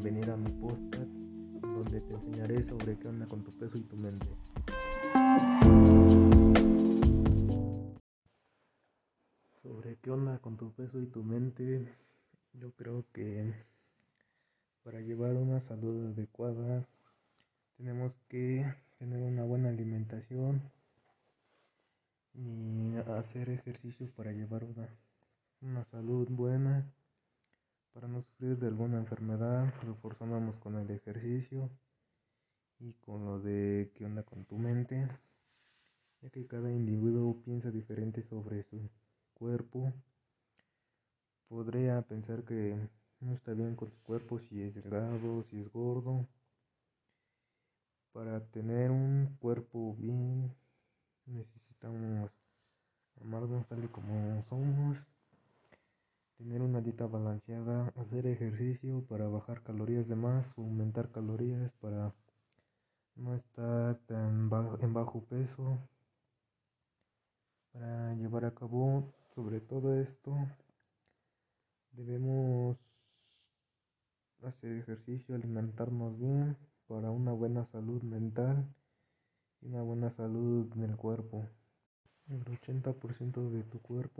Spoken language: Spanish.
bienvenida a mi podcast donde te enseñaré sobre qué onda con tu peso y tu mente. Sobre qué onda con tu peso y tu mente, yo creo que para llevar una salud adecuada tenemos que tener una buena alimentación y hacer ejercicio para llevar una, una salud buena para no sufrir de alguna enfermedad, reforzamos con el ejercicio y con lo de qué onda con tu mente, ya que cada individuo piensa diferente sobre su cuerpo. Podría pensar que no está bien con su cuerpo si es delgado, si es gordo. Para tener un cuerpo bien necesitamos amarnos tal y como somos, dieta balanceada, hacer ejercicio para bajar calorías de más, aumentar calorías para no estar tan en bajo peso, para llevar a cabo sobre todo esto debemos hacer ejercicio, alimentarnos bien para una buena salud mental y una buena salud en el cuerpo. El 80% de tu cuerpo